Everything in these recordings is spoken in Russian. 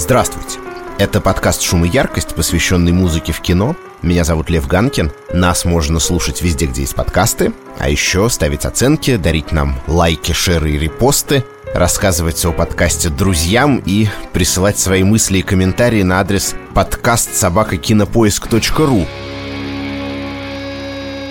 Здравствуйте! Это подкаст «Шум и яркость», посвященный музыке в кино. Меня зовут Лев Ганкин. Нас можно слушать везде, где есть подкасты. А еще ставить оценки, дарить нам лайки, шеры и репосты, рассказывать о подкасте друзьям и присылать свои мысли и комментарии на адрес подкаст собакакинопоиск.ру.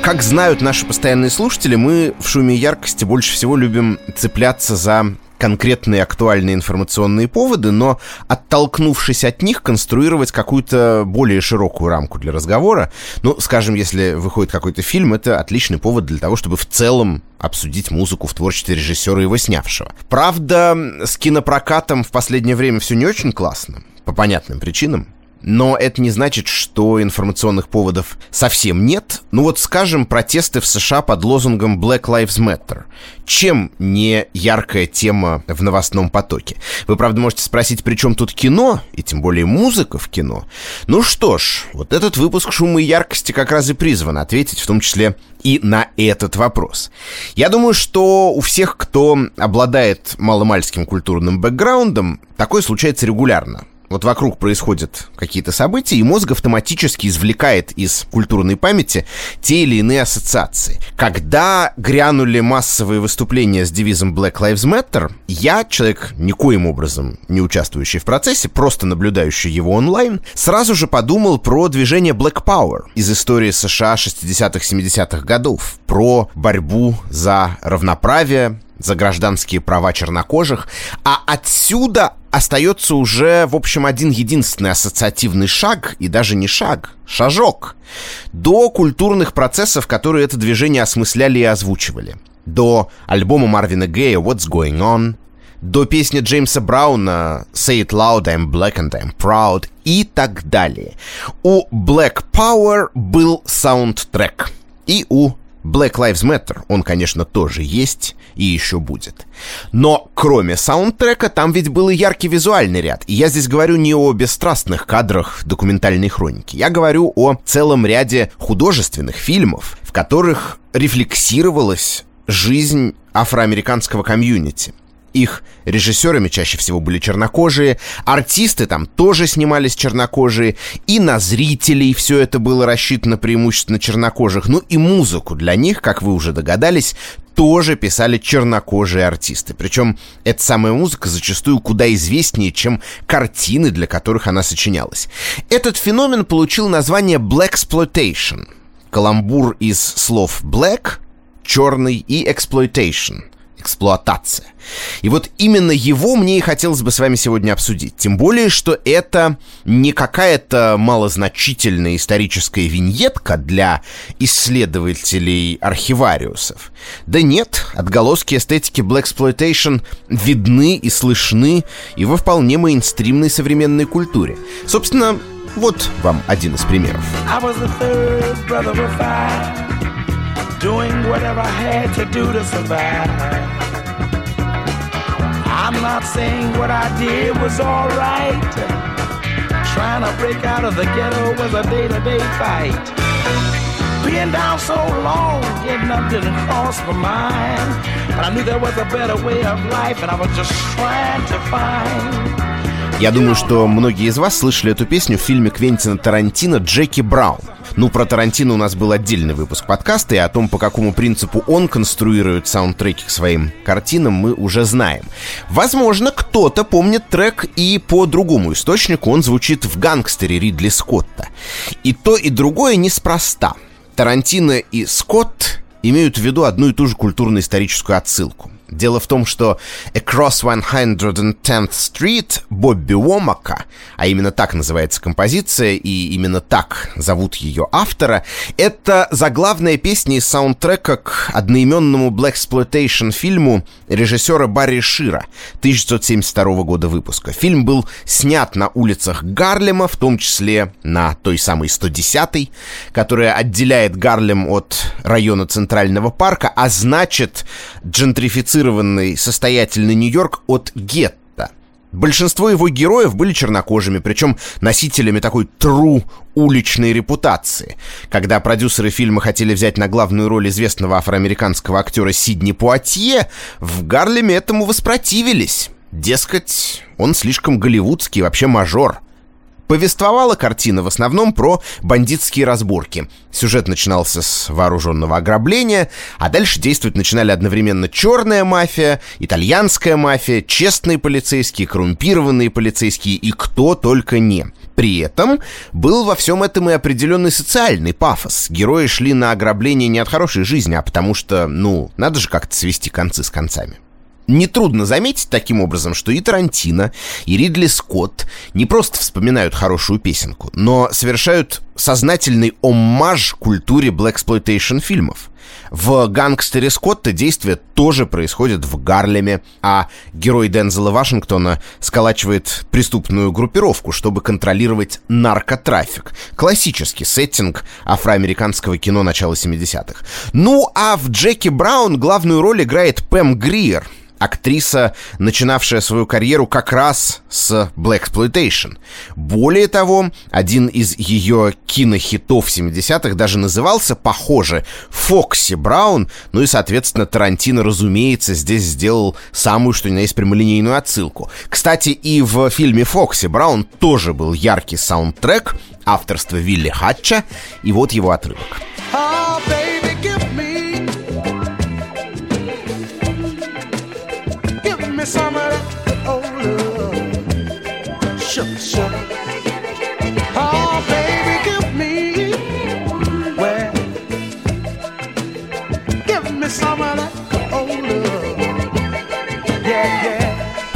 Как знают наши постоянные слушатели, мы в «Шуме и яркости» больше всего любим цепляться за конкретные актуальные информационные поводы, но оттолкнувшись от них, конструировать какую-то более широкую рамку для разговора. Ну, скажем, если выходит какой-то фильм, это отличный повод для того, чтобы в целом обсудить музыку в творчестве режиссера его снявшего. Правда, с кинопрокатом в последнее время все не очень классно, по понятным причинам. Но это не значит, что информационных поводов совсем нет. Ну вот, скажем, протесты в США под лозунгом Black Lives Matter. Чем не яркая тема в новостном потоке? Вы, правда, можете спросить, при чем тут кино, и тем более музыка в кино? Ну что ж, вот этот выпуск «Шума и яркости» как раз и призван ответить, в том числе и на этот вопрос. Я думаю, что у всех, кто обладает маломальским культурным бэкграундом, такое случается регулярно. Вот вокруг происходят какие-то события, и мозг автоматически извлекает из культурной памяти те или иные ассоциации. Когда грянули массовые выступления с девизом Black Lives Matter, я, человек никоим образом не участвующий в процессе, просто наблюдающий его онлайн, сразу же подумал про движение Black Power из истории США 60-70-х годов, про борьбу за равноправие, за гражданские права чернокожих, а отсюда остается уже, в общем, один единственный ассоциативный шаг, и даже не шаг, шажок, до культурных процессов, которые это движение осмысляли и озвучивали. До альбома Марвина Гея «What's Going On», до песни Джеймса Брауна «Say It Loud, I'm Black and I'm Proud» и так далее. У Black Power был саундтрек, и у Black Lives Matter, он, конечно, тоже есть и еще будет. Но кроме саундтрека, там ведь был и яркий визуальный ряд. И я здесь говорю не о бесстрастных кадрах документальной хроники. Я говорю о целом ряде художественных фильмов, в которых рефлексировалась жизнь афроамериканского комьюнити. Их режиссерами чаще всего были чернокожие, артисты там тоже снимались чернокожие, и на зрителей все это было рассчитано преимущественно чернокожих, ну и музыку для них, как вы уже догадались, тоже писали чернокожие артисты. Причем эта самая музыка зачастую куда известнее, чем картины, для которых она сочинялась. Этот феномен получил название Black Exploitation. Каламбур из слов black, черный и exploitation – эксплуатация. И вот именно его мне и хотелось бы с вами сегодня обсудить. Тем более, что это не какая-то малозначительная историческая виньетка для исследователей архивариусов. Да нет, отголоски эстетики Black Exploitation видны и слышны и во вполне мейнстримной современной культуре. Собственно, вот вам один из примеров. Doing whatever I had to do to survive. I'm not saying what I did was alright. Trying to break out of the ghetto was a day to day fight. Being down so long, getting up didn't cross my mind. But I knew there was a better way of life, and I was just trying to find. Я думаю, что многие из вас слышали эту песню в фильме Квентина Тарантино «Джеки Браун». Ну, про Тарантино у нас был отдельный выпуск подкаста, и о том, по какому принципу он конструирует саундтреки к своим картинам, мы уже знаем. Возможно, кто-то помнит трек и по другому источнику. Он звучит в «Гангстере» Ридли Скотта. И то, и другое неспроста. Тарантино и Скотт имеют в виду одну и ту же культурно-историческую отсылку. Дело в том, что Across 110th Street Бобби Уомака, а именно так называется композиция, и именно так зовут ее автора, это заглавная песня из саундтрека к одноименному Black Exploitation фильму режиссера Барри Шира 1972 года выпуска. Фильм был снят на улицах Гарлема, в том числе на той самой 110-й, которая отделяет Гарлем от района Центрального парка, а значит джентрифицировать сфальсифицированный состоятельный Нью-Йорк от гетто. Большинство его героев были чернокожими, причем носителями такой тру уличной репутации. Когда продюсеры фильма хотели взять на главную роль известного афроамериканского актера Сидни Пуатье, в Гарлеме этому воспротивились. Дескать, он слишком голливудский, вообще мажор. Повествовала картина в основном про бандитские разборки. Сюжет начинался с вооруженного ограбления, а дальше действовать начинали одновременно черная мафия, итальянская мафия, честные полицейские, коррумпированные полицейские и кто только не. При этом был во всем этом и определенный социальный пафос. Герои шли на ограбление не от хорошей жизни, а потому что, ну, надо же как-то свести концы с концами. Нетрудно заметить таким образом, что и Тарантино, и Ридли Скотт не просто вспоминают хорошую песенку, но совершают сознательный оммаж культуре blaxploitation фильмов. В «Гангстере Скотта» действие тоже происходит в Гарлеме, а герой Дензела Вашингтона сколачивает преступную группировку, чтобы контролировать наркотрафик. Классический сеттинг афроамериканского кино начала 70-х. Ну а в «Джеки Браун» главную роль играет Пэм Гриер — актриса, начинавшая свою карьеру как раз с Black Exploitation. Более того, один из ее кинохитов 70-х даже назывался, похоже, Фокси Браун, ну и, соответственно, Тарантино, разумеется, здесь сделал самую, что ни на есть, прямолинейную отсылку. Кстати, и в фильме Фокси Браун тоже был яркий саундтрек авторства Вилли Хатча, и вот его отрывок. Oh,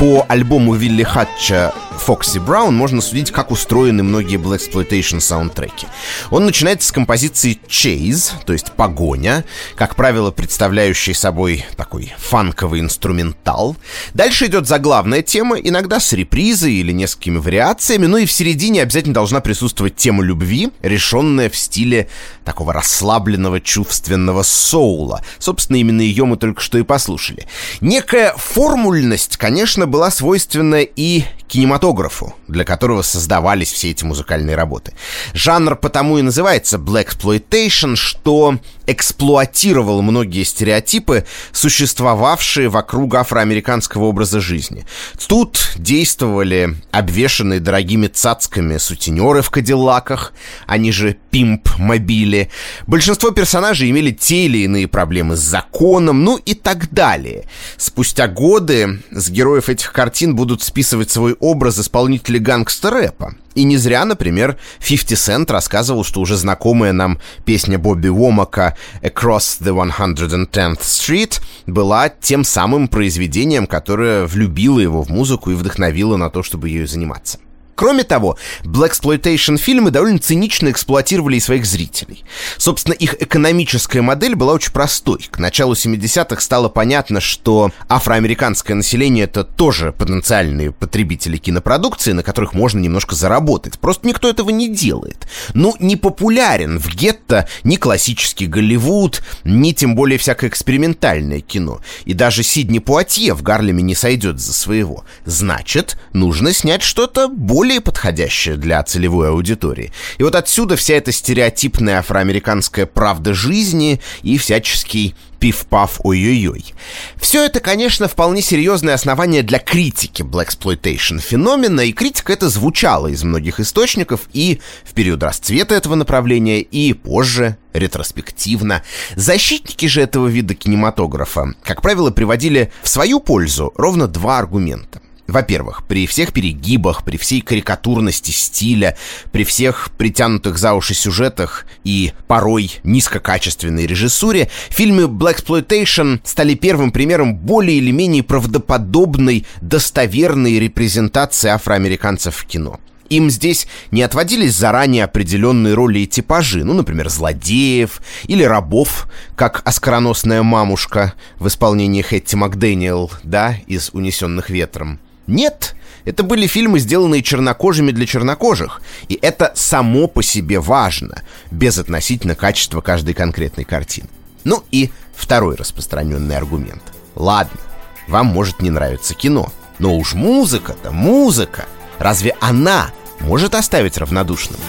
По альбому Вилли Хатча Фокси Браун можно судить, как устроены многие Blaxploitation саундтреки. Он начинается с композиции Chase, то есть погоня, как правило, представляющий собой такой фанковый инструментал. Дальше идет заглавная тема, иногда с репризой или несколькими вариациями, ну и в середине обязательно должна присутствовать тема любви, решенная в стиле такого расслабленного чувственного соула. Собственно, именно ее мы только что и послушали. Некая формульность, конечно, была свойственна и кинематографу, для которого создавались все эти музыкальные работы. Жанр потому и называется Black Exploitation, что эксплуатировал многие стереотипы, существовавшие вокруг афроамериканского образа жизни. Тут действовали обвешанные дорогими цацками сутенеры в кадиллаках, они же пимп-мобили. Большинство персонажей имели те или иные проблемы с законом, ну и так далее. Спустя годы с героев этих картин будут списывать свой образ исполнителей гангстер-рэпа. И не зря, например, 50 Cent рассказывал, что уже знакомая нам песня Бобби Уомака «Across the 110th Street» была тем самым произведением, которое влюбило его в музыку и вдохновило на то, чтобы ею заниматься. Кроме того, Blaxploitation фильмы довольно цинично эксплуатировали и своих зрителей. Собственно, их экономическая модель была очень простой. К началу 70-х стало понятно, что афроамериканское население — это тоже потенциальные потребители кинопродукции, на которых можно немножко заработать. Просто никто этого не делает. Ну, не популярен в гетто ни классический Голливуд, ни тем более всякое экспериментальное кино. И даже Сидни Пуатье в Гарлеме не сойдет за своего. Значит, нужно снять что-то более более подходящее для целевой аудитории. И вот отсюда вся эта стереотипная афроамериканская правда жизни и всяческий пиф-паф ой-ой-ой. Все это, конечно, вполне серьезное основание для критики Blaxploitation феномена, и критика это звучала из многих источников и в период расцвета этого направления, и позже, ретроспективно. Защитники же этого вида кинематографа, как правило, приводили в свою пользу ровно два аргумента. Во-первых, при всех перегибах, при всей карикатурности стиля, при всех притянутых за уши сюжетах и порой низкокачественной режиссуре, фильмы Blaxploitation стали первым примером более или менее правдоподобной, достоверной репрезентации афроамериканцев в кино. Им здесь не отводились заранее определенные роли и типажи, ну, например, злодеев или рабов, как оскароносная мамушка в исполнении Хэтти Макдэниел, да, из «Унесенных ветром». Нет, это были фильмы, сделанные чернокожими для чернокожих, и это само по себе важно, без относительно качества каждой конкретной картины. Ну и второй распространенный аргумент. Ладно, вам может не нравиться кино, но уж музыка-то музыка. Разве она может оставить равнодушным?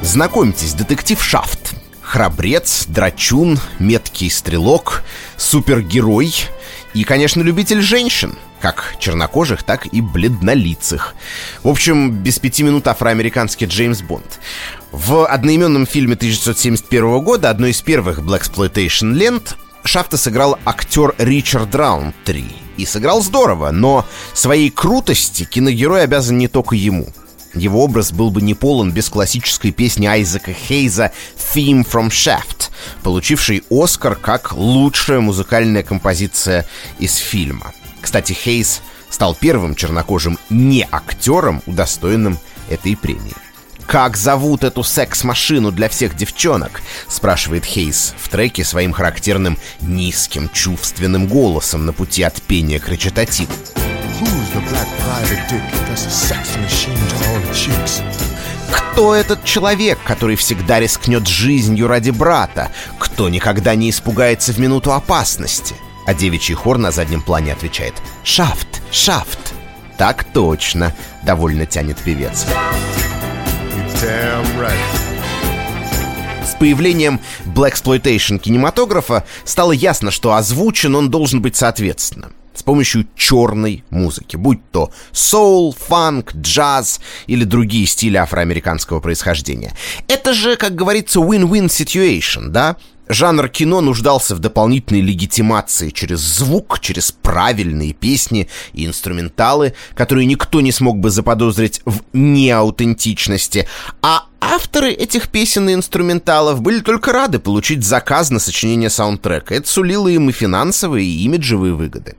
Знакомьтесь, детектив Шафт храбрец, драчун, меткий стрелок, супергерой и, конечно, любитель женщин, как чернокожих, так и бледнолицых. В общем, без пяти минут афроамериканский Джеймс Бонд. В одноименном фильме 1971 года, одной из первых Blaxploitation лент, Шафта сыграл актер Ричард Раунтри. И сыграл здорово, но своей крутости киногерой обязан не только ему. Его образ был бы не полон без классической песни Айзека Хейза «Theme from Shaft», получившей Оскар как лучшая музыкальная композиция из фильма. Кстати, Хейз стал первым чернокожим не актером, удостоенным этой премии. «Как зовут эту секс-машину для всех девчонок?» — спрашивает Хейс в треке своим характерным низким чувственным голосом на пути от пения к речитативу. Кто этот человек, который всегда рискнет жизнью ради брата? Кто никогда не испугается в минуту опасности? А девичий хор на заднем плане отвечает «Шафт! Шафт!» «Так точно!» — довольно тянет певец. С появлением Blaxploitation кинематографа стало ясно, что озвучен он должен быть соответственно с помощью черной музыки, будь то соул, фанк, джаз или другие стили афроамериканского происхождения. Это же, как говорится, win-win situation, да? Жанр кино нуждался в дополнительной легитимации через звук, через правильные песни и инструменталы, которые никто не смог бы заподозрить в неаутентичности, а авторы этих песен и инструменталов были только рады получить заказ на сочинение саундтрека. Это сулило им и финансовые, и имиджевые выгоды.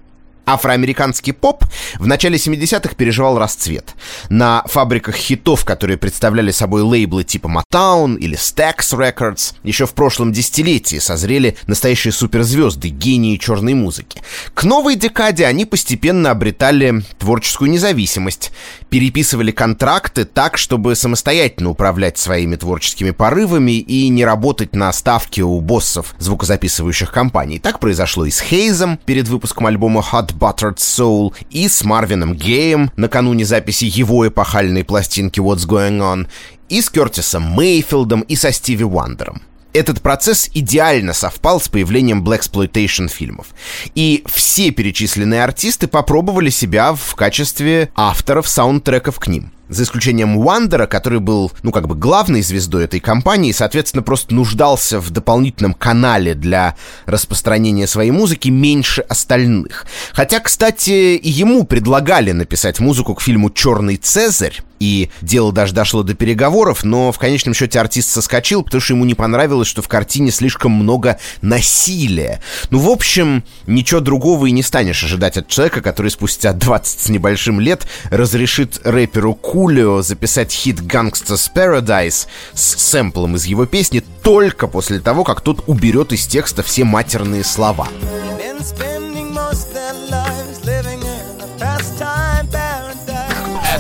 Афроамериканский поп в начале 70-х переживал расцвет. На фабриках хитов, которые представляли собой лейблы типа Motown или Stax Records, еще в прошлом десятилетии созрели настоящие суперзвезды, гении черной музыки. К новой декаде они постепенно обретали творческую независимость, переписывали контракты так, чтобы самостоятельно управлять своими творческими порывами и не работать на ставке у боссов звукозаписывающих компаний. Так произошло и с Хейзом перед выпуском альбома Hot Buttered Soul и с Марвином Геем накануне записи его эпохальной пластинки What's Going On, и с Кертисом Мейфилдом и со Стиви Уандером. Этот процесс идеально совпал с появлением Blaxploitation фильмов. И все перечисленные артисты попробовали себя в качестве авторов саундтреков к ним за исключением Уандера, который был, ну, как бы главной звездой этой компании, и, соответственно, просто нуждался в дополнительном канале для распространения своей музыки меньше остальных. Хотя, кстати, ему предлагали написать музыку к фильму «Черный Цезарь», и дело даже дошло до переговоров, но в конечном счете артист соскочил, потому что ему не понравилось, что в картине слишком много насилия. Ну, в общем, ничего другого и не станешь ожидать от человека, который спустя 20 с небольшим лет разрешит рэперу Ку Хулио записать хит «Gangsta's Paradise» с сэмплом из его песни только после того, как тот уберет из текста все матерные слова.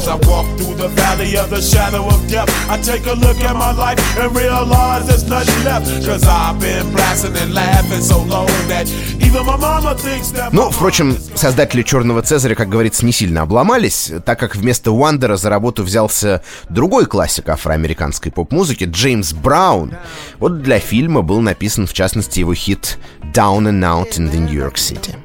I walk through the valley of the shadow of death, I take a look at my life and realize there's nothing left. Cause I've been blasting and laughing so long that even my mama thinks that... Ну, впрочем, создатели «Черного Цезаря», как говорится, не сильно обломались, так как вместо Уандера за работу взялся другой классик афроамериканской поп-музыки, Джеймс Браун. Вот для фильма был написан, в частности, его хит «Down and Out in the New York City».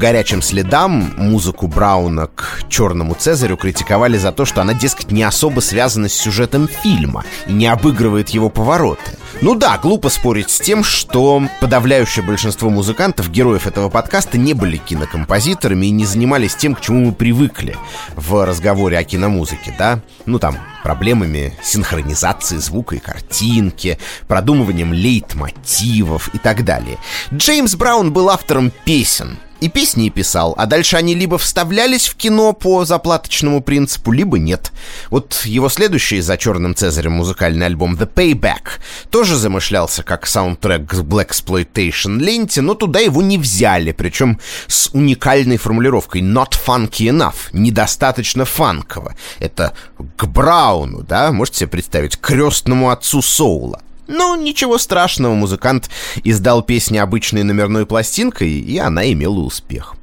Горячим следам музыку Брауна к «Черному Цезарю» критиковали за то, что она, дескать, не особо связана с сюжетом фильма и не обыгрывает его повороты. Ну да, глупо спорить с тем, что подавляющее большинство музыкантов, героев этого подкаста, не были кинокомпозиторами и не занимались тем, к чему мы привыкли в разговоре о киномузыке, да? Ну там, проблемами синхронизации звука и картинки, продумыванием лейтмотивов и так далее. Джеймс Браун был автором песен, и песни писал, а дальше они либо вставлялись в кино по заплаточному принципу, либо нет. Вот его следующий за «Черным Цезарем» музыкальный альбом «The Payback» тоже замышлялся как саундтрек к Black Exploitation ленте, но туда его не взяли, причем с уникальной формулировкой «not funky enough», недостаточно фанково. Это к Брауну, да, можете себе представить, крестному отцу соула. Но ничего страшного, музыкант издал песни обычной номерной пластинкой, и она имела успех.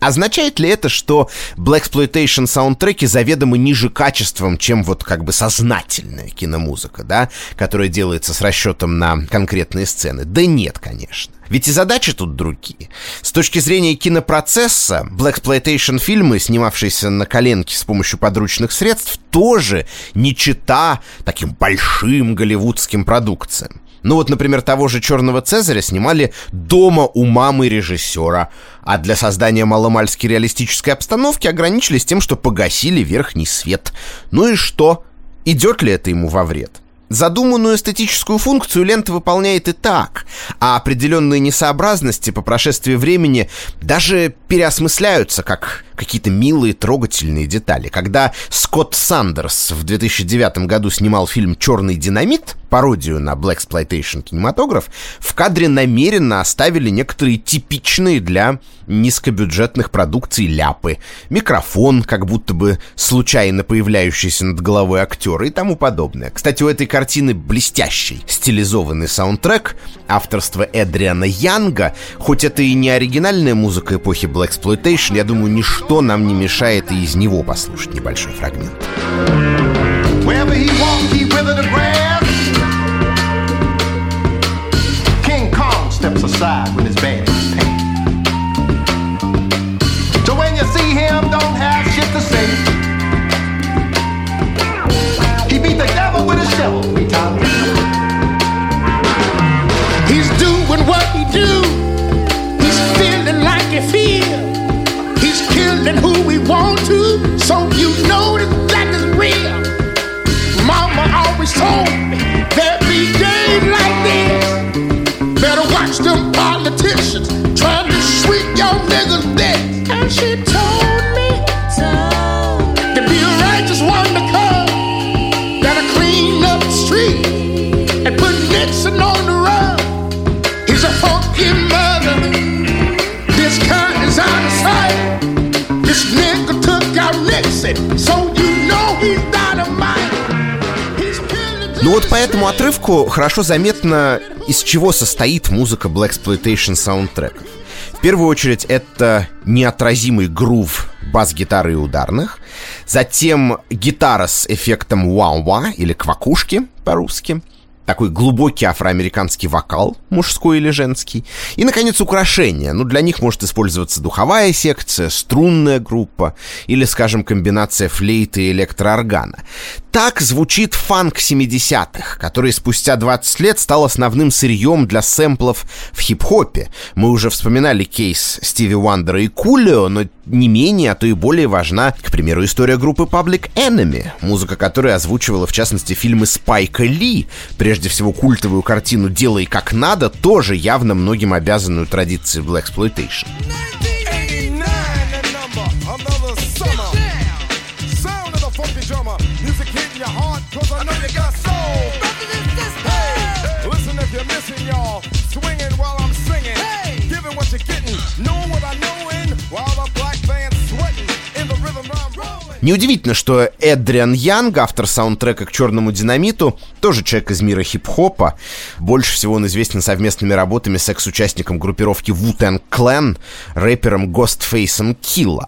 Означает ли это, что Blaxploitation саундтреки заведомо ниже качеством, чем вот как бы сознательная киномузыка, да, которая делается с расчетом на конкретные сцены? Да нет, конечно. Ведь и задачи тут другие. С точки зрения кинопроцесса, Blaxploitation фильмы, снимавшиеся на коленке с помощью подручных средств, тоже не чита таким большим голливудским продукциям. Ну вот, например, того же «Черного Цезаря» снимали дома у мамы режиссера, а для создания маломальски реалистической обстановки ограничились тем, что погасили верхний свет. Ну и что? Идет ли это ему во вред? Задуманную эстетическую функцию лента выполняет и так, а определенные несообразности по прошествии времени даже переосмысляются как какие-то милые, трогательные детали. Когда Скотт Сандерс в 2009 году снимал фильм «Черный динамит», пародию на Black Exploitation кинематограф, в кадре намеренно оставили некоторые типичные для низкобюджетных продукций ляпы. Микрофон, как будто бы случайно появляющийся над головой актера и тому подобное. Кстати, у этой картины блестящий стилизованный саундтрек авторства Эдриана Янга. Хоть это и не оригинальная музыка эпохи Black Exploitation, я думаю, ничто ничто нам не мешает и из него послушать небольшой фрагмент. He's doing what he do. He's feeling like he feels killing who we want to, so you know that is real. Mama always told me there be days like this. Better watch them politicians Ну вот по этому отрывку хорошо заметно, из чего состоит музыка Black Exploitation саундтреков. В первую очередь это неотразимый грув бас-гитары и ударных, затем гитара с эффектом вау-ва или квакушки по-русски — такой глубокий афроамериканский вокал, мужской или женский. И, наконец, украшения. Ну, для них может использоваться духовая секция, струнная группа или, скажем, комбинация флейты и электрооргана. Так звучит фанк 70-х, который спустя 20 лет стал основным сырьем для сэмплов в хип-хопе. Мы уже вспоминали кейс Стиви Уандера и Кулио, но не менее, а то и более важна, к примеру, история группы Public Enemy, музыка которой озвучивала, в частности, фильмы Спайка Ли, прежде всего культовую картину «Делай как надо», тоже явно многим обязанную традиции Black Exploitation. Неудивительно, что Эдриан Янг, автор саундтрека к «Черному динамиту», тоже человек из мира хип-хопа. Больше всего он известен совместными работами с экс-участником группировки Wu-Tang Clan, рэпером Ghostface Killa.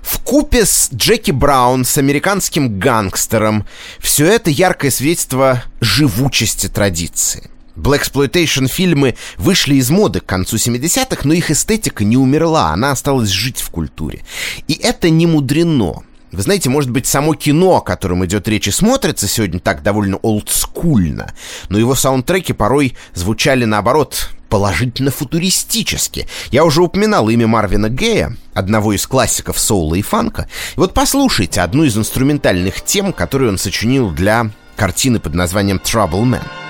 В купе с Джеки Браун, с американским гангстером, все это яркое свидетельство живучести традиции. Blaxploitation фильмы вышли из моды к концу 70-х, но их эстетика не умерла, она осталась жить в культуре. И это не мудрено. Вы знаете, может быть, само кино, о котором идет речь, и смотрится сегодня так довольно олдскульно, но его саундтреки порой звучали, наоборот, положительно футуристически. Я уже упоминал имя Марвина Гея, одного из классиков соула и фанка. И вот послушайте одну из инструментальных тем, которую он сочинил для картины под названием «Trouble Man».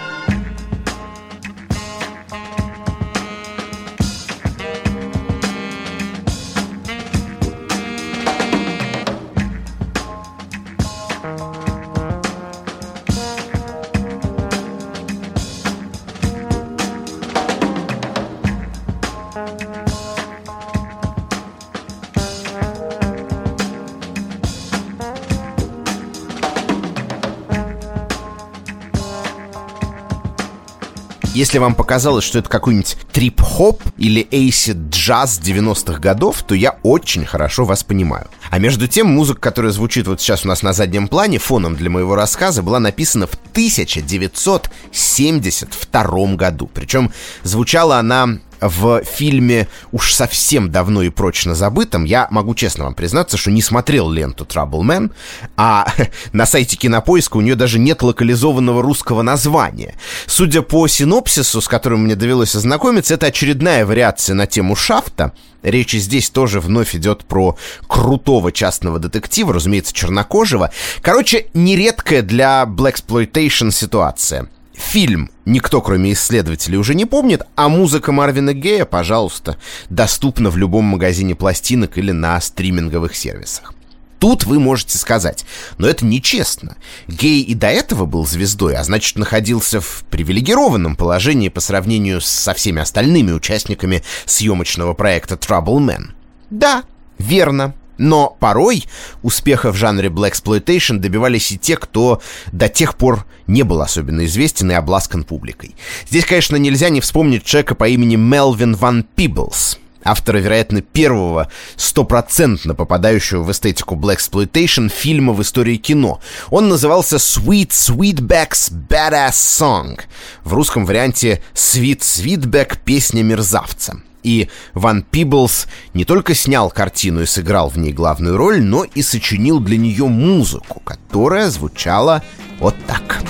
Если вам показалось, что это какой-нибудь трип-хоп или эйсид джаз 90-х годов, то я очень хорошо вас понимаю. А между тем, музыка, которая звучит вот сейчас у нас на заднем плане, фоном для моего рассказа, была написана в 1972 году. Причем звучала она в фильме уж совсем давно и прочно забытом, я могу честно вам признаться, что не смотрел ленту Trouble Man, а на сайте Кинопоиска у нее даже нет локализованного русского названия. Судя по синопсису, с которым мне довелось ознакомиться, это очередная вариация на тему Шафта. Речь здесь тоже вновь идет про крутого частного детектива, разумеется, чернокожего. Короче, нередкая для Black Exploitation ситуация. Фильм никто, кроме исследователей, уже не помнит, а музыка Марвина Гея, пожалуйста, доступна в любом магазине пластинок или на стриминговых сервисах. Тут вы можете сказать, но это нечестно. Гей и до этого был звездой, а значит находился в привилегированном положении по сравнению со всеми остальными участниками съемочного проекта Trouble Man. Да, верно. Но порой успеха в жанре Black Exploitation добивались и те, кто до тех пор не был особенно известен и обласкан публикой. Здесь, конечно, нельзя не вспомнить человека по имени Мелвин Ван Пиблс, автора, вероятно, первого стопроцентно попадающего в эстетику Black Exploitation фильма в истории кино. Он назывался Sweet Sweetback's Badass Song. В русском варианте Sweet Sweetback Песня мерзавца. И Ван Пиблс не только снял картину и сыграл в ней главную роль, но и сочинил для нее музыку, которая звучала вот так.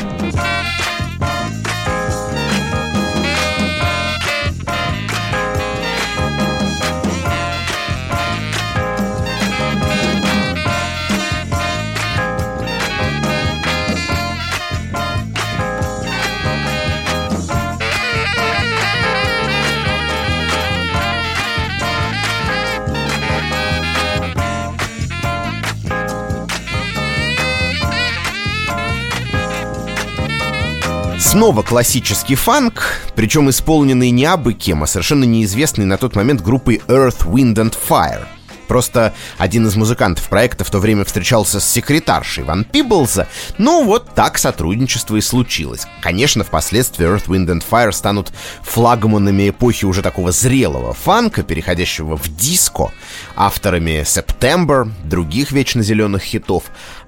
Снова классический фанк, причем исполненный не абы кем, а совершенно неизвестный на тот момент группой Earth, Wind and Fire. Просто один из музыкантов проекта в то время встречался с секретаршей Ван Пиблза. Ну вот так сотрудничество и случилось. Конечно, впоследствии Earth, Wind and Fire станут флагманами эпохи уже такого зрелого фанка, переходящего в диско, авторами September, других вечно зеленых хитов.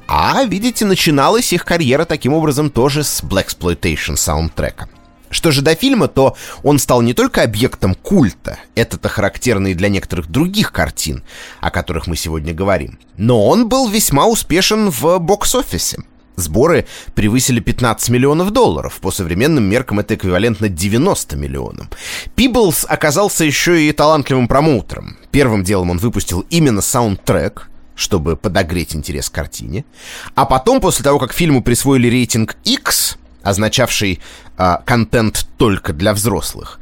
А, видите, начиналась их карьера таким образом тоже с Black Exploitation саундтрека. Что же до фильма, то он стал не только объектом культа, это-то характерно и для некоторых других картин, о которых мы сегодня говорим, но он был весьма успешен в бокс-офисе. Сборы превысили 15 миллионов долларов. По современным меркам это эквивалентно 90 миллионам. Пиблс оказался еще и талантливым промоутером. Первым делом он выпустил именно саундтрек, чтобы подогреть интерес к картине. А потом, после того, как фильму присвоили рейтинг X, означавший э, контент только для взрослых,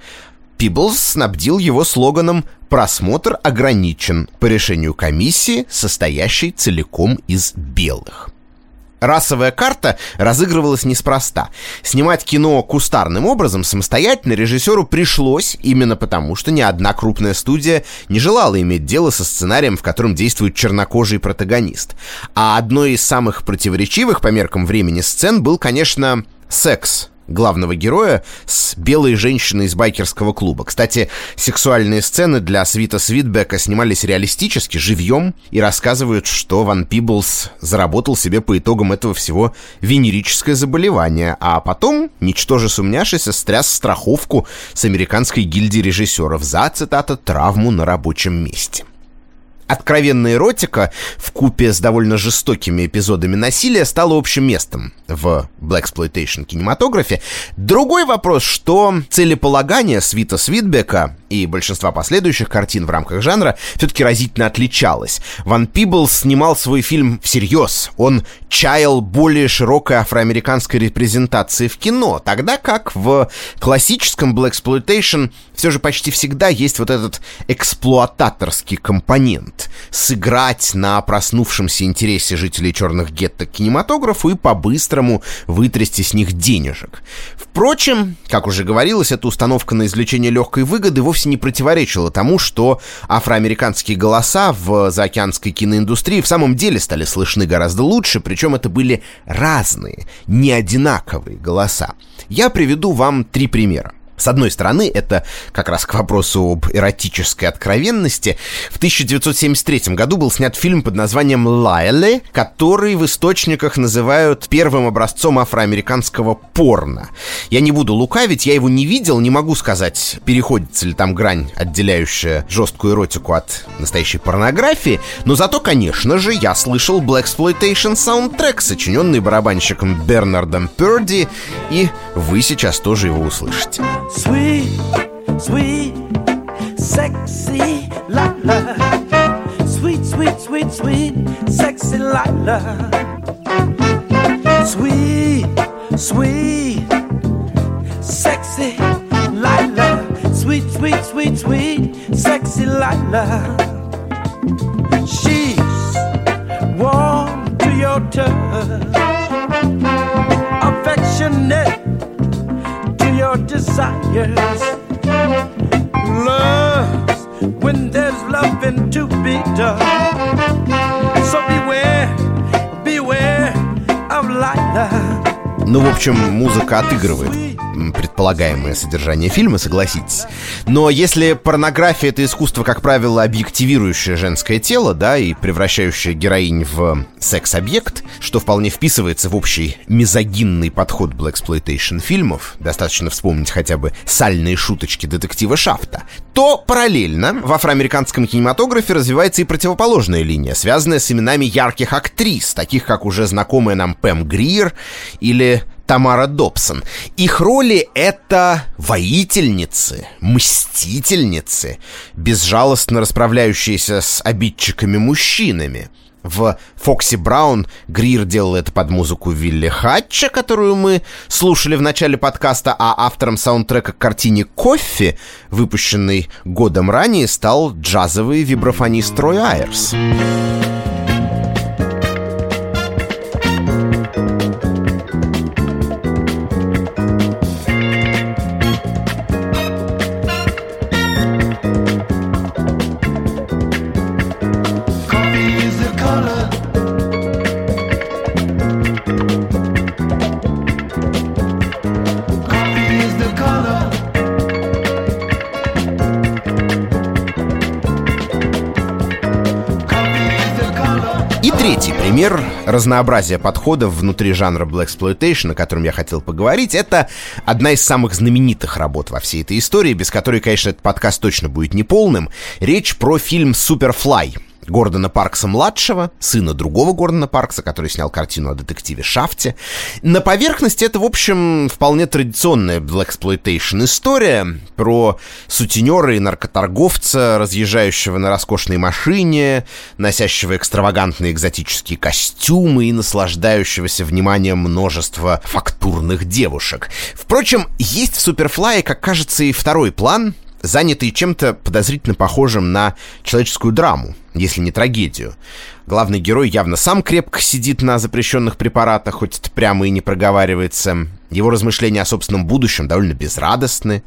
Пиблс снабдил его слоганом «Просмотр ограничен по решению комиссии, состоящей целиком из белых». Расовая карта разыгрывалась неспроста. Снимать кино кустарным образом самостоятельно режиссеру пришлось именно потому, что ни одна крупная студия не желала иметь дело со сценарием, в котором действует чернокожий протагонист. А одной из самых противоречивых по меркам времени сцен был, конечно, секс главного героя с белой женщиной из байкерского клуба. Кстати, сексуальные сцены для Свита Свитбека снимались реалистически, живьем, и рассказывают, что Ван Пиблс заработал себе по итогам этого всего венерическое заболевание, а потом, ничтоже сумняшися, стряс страховку с американской гильдии режиссеров за, цитата, «травму на рабочем месте». Откровенная эротика в купе с довольно жестокими эпизодами насилия стала общим местом в Black Exploitation кинематографе. Другой вопрос, что целеполагание Свита Свитбека и большинства последующих картин в рамках жанра все-таки разительно отличалось. Ван Пиблс снимал свой фильм всерьез. Он чаял более широкой афроамериканской репрезентации в кино, тогда как в классическом Black Exploitation все же почти всегда есть вот этот эксплуататорский компонент. Сыграть на проснувшемся интересе жителей черных гетто к кинематографу и по-быстрому вытрясти с них денежек. Впрочем, как уже говорилось, эта установка на извлечение легкой выгоды вовсе не противоречила тому, что афроамериканские голоса в заокеанской киноиндустрии в самом деле стали слышны гораздо лучше, причем это были разные, не одинаковые голоса. Я приведу вам три примера. С одной стороны, это как раз к вопросу об эротической откровенности. В 1973 году был снят фильм под названием «Лайле», который в источниках называют первым образцом афроамериканского порно. Я не буду лукавить, я его не видел, не могу сказать, переходится ли там грань, отделяющая жесткую эротику от настоящей порнографии, но зато, конечно же, я слышал Black Exploitation саундтрек, сочиненный барабанщиком Бернардом Перди, и вы сейчас тоже его услышите. Sweet, sweet, sexy Lila. Sweet, sweet, sweet, sweet, sexy Lila. Sweet, sweet, sexy Lila. Sweet, sweet, sweet, sweet, sexy Lila. She's warm to your touch, desires. Love's when there's loving to be done. So beware, beware of light. Ну, в общем, музыка отыгрывает предполагаемое содержание фильма, согласитесь. Но если порнография — это искусство, как правило, объективирующее женское тело, да, и превращающее героинь в секс-объект, что вполне вписывается в общий мизогинный подход blaxploitation фильмов, достаточно вспомнить хотя бы сальные шуточки детектива Шафта, то параллельно в афроамериканском кинематографе развивается и противоположная линия, связанная с именами ярких актрис, таких как уже знакомая нам Пэм Гриер или Тамара Добсон. Их роли — это воительницы, мстительницы, безжалостно расправляющиеся с обидчиками мужчинами. В «Фокси Браун» Грир делал это под музыку Вилли Хатча, которую мы слушали в начале подкаста, а автором саундтрека к картине «Кофе», выпущенный годом ранее, стал джазовый вибрафонист Трой Айрс. Пример разнообразия подходов внутри жанра Black Exploitation, о котором я хотел поговорить, это одна из самых знаменитых работ во всей этой истории, без которой, конечно, этот подкаст точно будет неполным. Речь про фильм «Суперфлай», Гордона Паркса-младшего, сына другого Гордона Паркса, который снял картину о детективе Шафте. На поверхности это, в общем, вполне традиционная blaxploitation история про сутенера и наркоторговца, разъезжающего на роскошной машине, носящего экстравагантные экзотические костюмы и наслаждающегося вниманием множества фактурных девушек. Впрочем, есть в Суперфлае, как кажется, и второй план, занятый чем-то подозрительно похожим на человеческую драму, если не трагедию. Главный герой явно сам крепко сидит на запрещенных препаратах, хоть это прямо и не проговаривается. Его размышления о собственном будущем довольно безрадостны.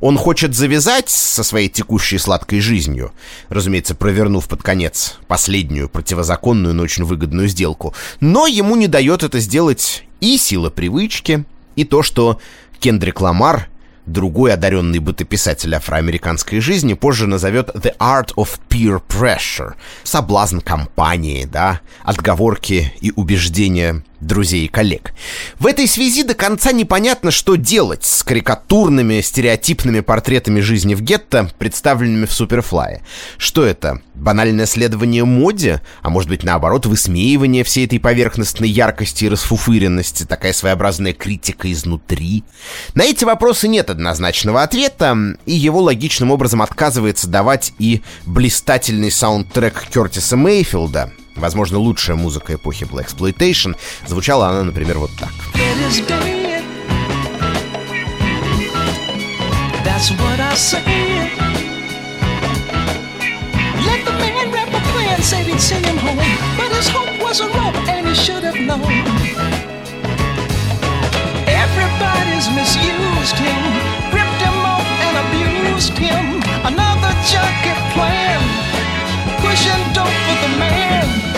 Он хочет завязать со своей текущей сладкой жизнью, разумеется, провернув под конец последнюю противозаконную, но очень выгодную сделку. Но ему не дает это сделать и сила привычки, и то, что Кендрик Ламар Другой одаренный бытописатель афроамериканской жизни позже назовет «the art of peer pressure» — соблазн компании, да, отговорки и убеждения друзей и коллег. В этой связи до конца непонятно, что делать с карикатурными, стереотипными портретами жизни в гетто, представленными в Суперфлае. Что это? Банальное следование моде? А может быть, наоборот, высмеивание всей этой поверхностной яркости и расфуфыренности, такая своеобразная критика изнутри? На эти вопросы нет однозначного ответа, и его логичным образом отказывается давать и блистательный саундтрек Кертиса Мейфилда, возможно, лучшая музыка эпохи Black Exploitation. Звучала она, например, вот так. That's what I said. Let the man rap a plan, said he'd send him home. But his hope wasn't wrong, and he should have known. Everybody's misused him, ripped him off and abused him. Another junkie plan, pushing dope for the man.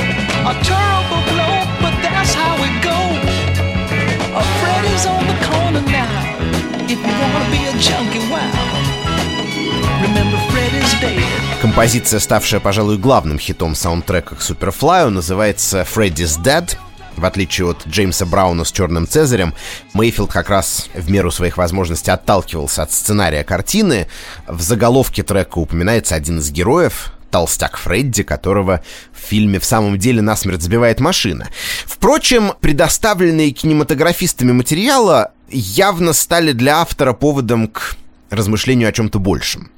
Композиция, ставшая, пожалуй, главным хитом саундтрека к Superfly, называется «Freddy's Dead», в отличие от Джеймса Брауна с «Черным Цезарем», Мейфилд как раз в меру своих возможностей отталкивался от сценария картины. В заголовке трека упоминается один из героев, толстяк Фредди, которого в фильме в самом деле насмерть сбивает машина. Впрочем, предоставленные кинематографистами материала явно стали для автора поводом к размышлению о чем-то большем.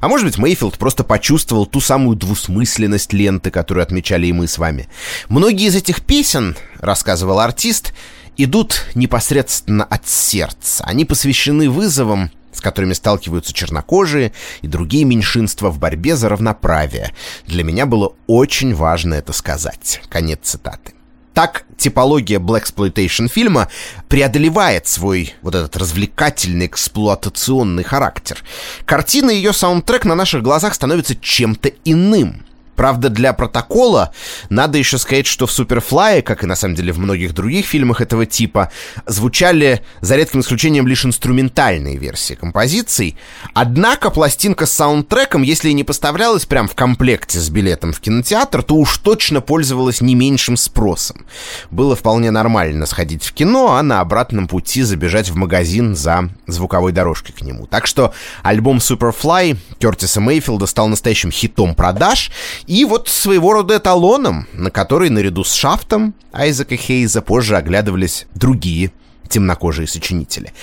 А может быть, Мейфилд просто почувствовал ту самую двусмысленность ленты, которую отмечали и мы с вами. Многие из этих песен, рассказывал артист, идут непосредственно от сердца. Они посвящены вызовам, с которыми сталкиваются чернокожие и другие меньшинства в борьбе за равноправие. Для меня было очень важно это сказать. Конец цитаты. Так типология Blaxploitation фильма преодолевает свой вот этот развлекательный эксплуатационный характер. Картина и ее саундтрек на наших глазах становится чем-то иным. Правда, для протокола надо еще сказать, что в Суперфлае, как и на самом деле в многих других фильмах этого типа, звучали, за редким исключением, лишь инструментальные версии композиций. Однако пластинка с саундтреком, если и не поставлялась прям в комплекте с билетом в кинотеатр, то уж точно пользовалась не меньшим спросом. Было вполне нормально сходить в кино, а на обратном пути забежать в магазин за звуковой дорожкой к нему. Так что альбом Superfly Кертиса Мейфилда стал настоящим хитом продаж, и вот своего рода эталоном, на который наряду с Шафтом Айзека Хейза позже оглядывались другие темнокожие сочинители.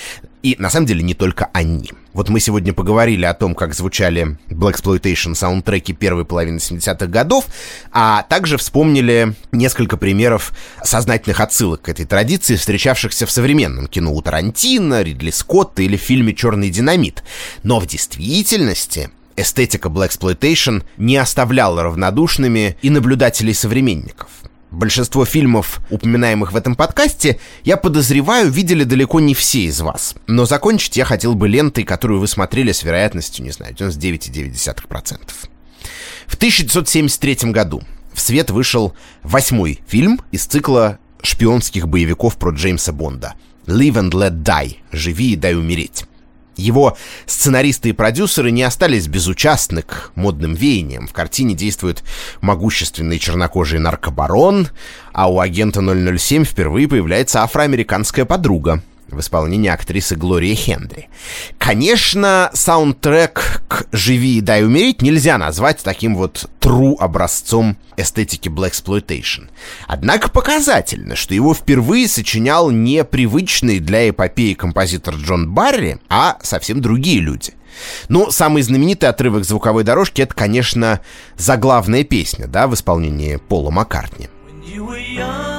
И на самом деле не только они. Вот мы сегодня поговорили о том, как звучали Blaxploitation саундтреки первой половины 70-х годов, а также вспомнили несколько примеров сознательных отсылок к этой традиции, встречавшихся в современном кино у Тарантино, Ридли Скотта или в фильме «Черный динамит». Но в действительности эстетика Blaxploitation не оставляла равнодушными и наблюдателей современников. Большинство фильмов, упоминаемых в этом подкасте, я подозреваю, видели далеко не все из вас. Но закончить я хотел бы лентой, которую вы смотрели с вероятностью, не знаю, 99,9%. В 1973 году в свет вышел восьмой фильм из цикла шпионских боевиков про Джеймса Бонда «Live and Let Die» — «Живи и дай умереть». Его сценаристы и продюсеры не остались безучастны к модным веяниям. В картине действует могущественный чернокожий наркобарон, а у агента 007 впервые появляется афроамериканская подруга в исполнении актрисы Глории Хендри. Конечно, саундтрек к «Живи и дай умереть» нельзя назвать таким вот true образцом эстетики Blaxploitation. Однако показательно, что его впервые сочинял не привычный для эпопеи композитор Джон Барри, а совсем другие люди. Ну, самый знаменитый отрывок звуковой дорожки — это, конечно, заглавная песня, да, в исполнении Пола Маккартни. When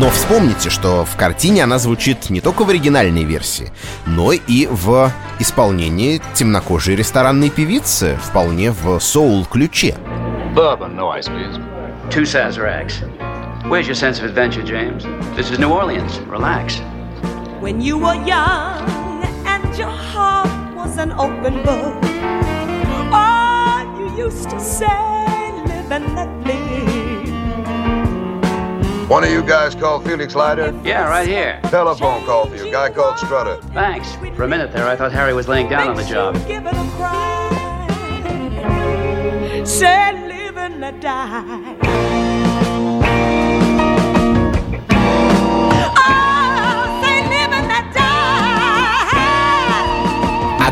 Но вспомните, что в картине она звучит не только в оригинальной версии, но и в исполнении темнокожей ресторанной певицы, вполне в соул-ключе. Bourbon, no ice, please. Two Sazeracs. Where's your sense of adventure, James? This is New Orleans. Relax. When you were young and your heart was an open book, oh, you used to say, live and let live. One of you guys called Felix Leiter? Yeah, right here. Telephone call for you. Guy called Strutter. Thanks. For a minute there, I thought Harry was laying down on the job. Say, live and let die.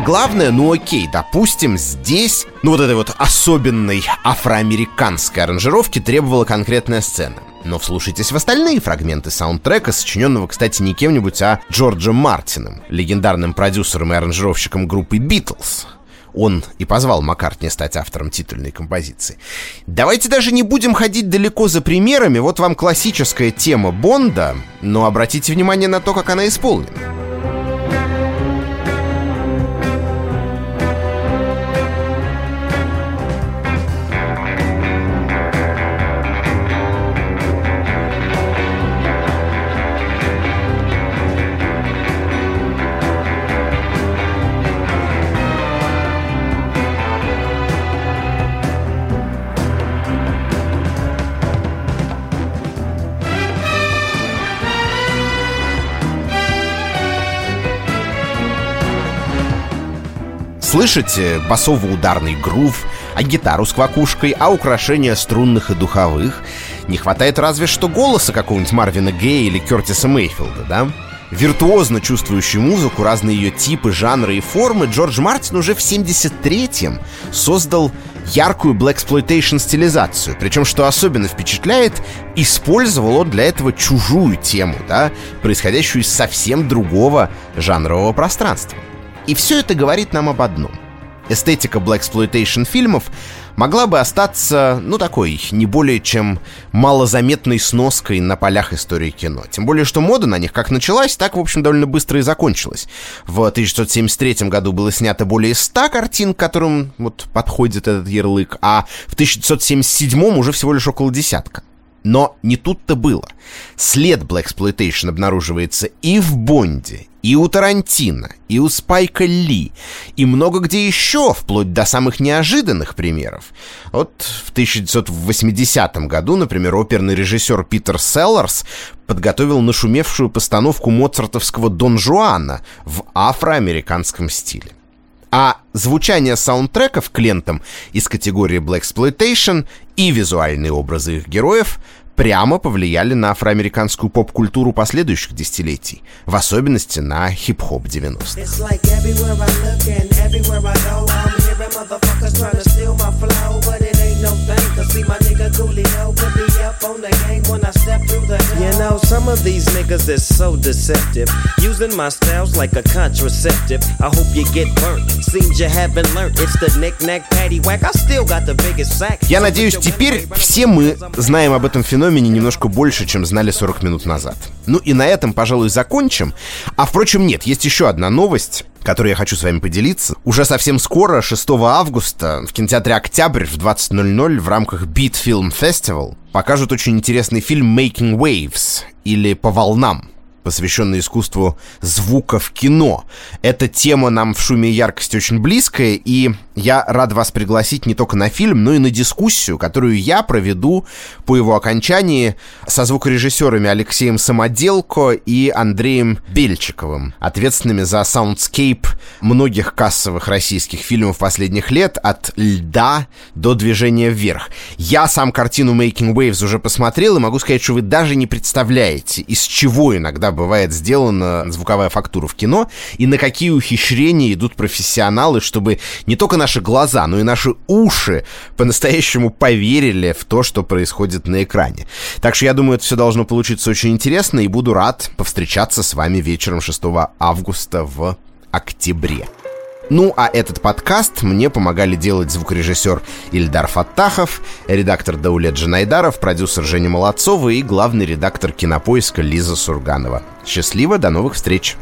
главное, ну окей, допустим, здесь, ну вот этой вот особенной афроамериканской аранжировки требовала конкретная сцена. Но вслушайтесь в остальные фрагменты саундтрека, сочиненного, кстати, не кем-нибудь, а Джорджем Мартином, легендарным продюсером и аранжировщиком группы «Битлз». Он и позвал Маккартни стать автором титульной композиции. Давайте даже не будем ходить далеко за примерами. Вот вам классическая тема Бонда, но обратите внимание на то, как она исполнена. Слышите басово-ударный грув, а гитару с квакушкой, а украшения струнных и духовых. Не хватает разве что голоса какого-нибудь Марвина Гея или Кертиса Мейфилда, да? Виртуозно чувствующий музыку, разные ее типы, жанры и формы, Джордж Мартин уже в 73-м создал яркую blaxploitation стилизацию. Причем, что особенно впечатляет, использовал он для этого чужую тему, да, происходящую из совсем другого жанрового пространства. И все это говорит нам об одном. Эстетика Blaxploitation фильмов могла бы остаться, ну, такой, не более чем малозаметной сноской на полях истории кино. Тем более, что мода на них как началась, так, в общем, довольно быстро и закончилась. В 1973 году было снято более 100 картин, к которым вот подходит этот ярлык, а в 1977 уже всего лишь около десятка. Но не тут-то было. След Blaxploitation обнаруживается и в Бонде, и у Тарантино, и у Спайка Ли, и много где еще, вплоть до самых неожиданных примеров. Вот в 1980 году, например, оперный режиссер Питер Селларс подготовил нашумевшую постановку моцартовского Дон Жуана в афроамериканском стиле. А звучание саундтреков к лентам из категории Black Exploitation и визуальные образы их героев прямо повлияли на афроамериканскую поп-культуру последующих десятилетий, в особенности на хип-хоп 90-х. You know, some of these niggas is so deceptive. Using my styles like a contraceptive. I hope you get burnt. Seems you haven't learned. It's the knick-knack, paddywhack. I still got the biggest sack. Я надеюсь, теперь все мы знаем об этом феномене немножко больше, чем знали 40 минут назад. Ну и на этом, пожалуй, закончим. А впрочем, нет, есть еще одна новость которой я хочу с вами поделиться. Уже совсем скоро, 6 августа, в кинотеатре «Октябрь» в 20.00 в рамках Beat Film Festival покажут очень интересный фильм «Making Waves» или «По волнам», посвященный искусству звука в кино. Эта тема нам в шуме и яркости очень близкая, и я рад вас пригласить не только на фильм, но и на дискуссию, которую я проведу по его окончании со звукорежиссерами Алексеем Самоделко и Андреем Бельчиковым, ответственными за soundscape многих кассовых российских фильмов последних лет от «Льда» до «Движения вверх». Я сам картину «Making Waves» уже посмотрел и могу сказать, что вы даже не представляете, из чего иногда бывает сделана звуковая фактура в кино и на какие ухищрения идут профессионалы, чтобы не только наши глаза, но и наши уши по-настоящему поверили в то, что происходит на экране. Так что я думаю, это все должно получиться очень интересно, и буду рад повстречаться с вами вечером 6 августа в октябре. Ну, а этот подкаст мне помогали делать звукорежиссер Ильдар Фаттахов, редактор Даулет Джанайдаров, продюсер Женя Молодцова и главный редактор кинопоиска Лиза Сурганова. Счастливо, до новых встреч!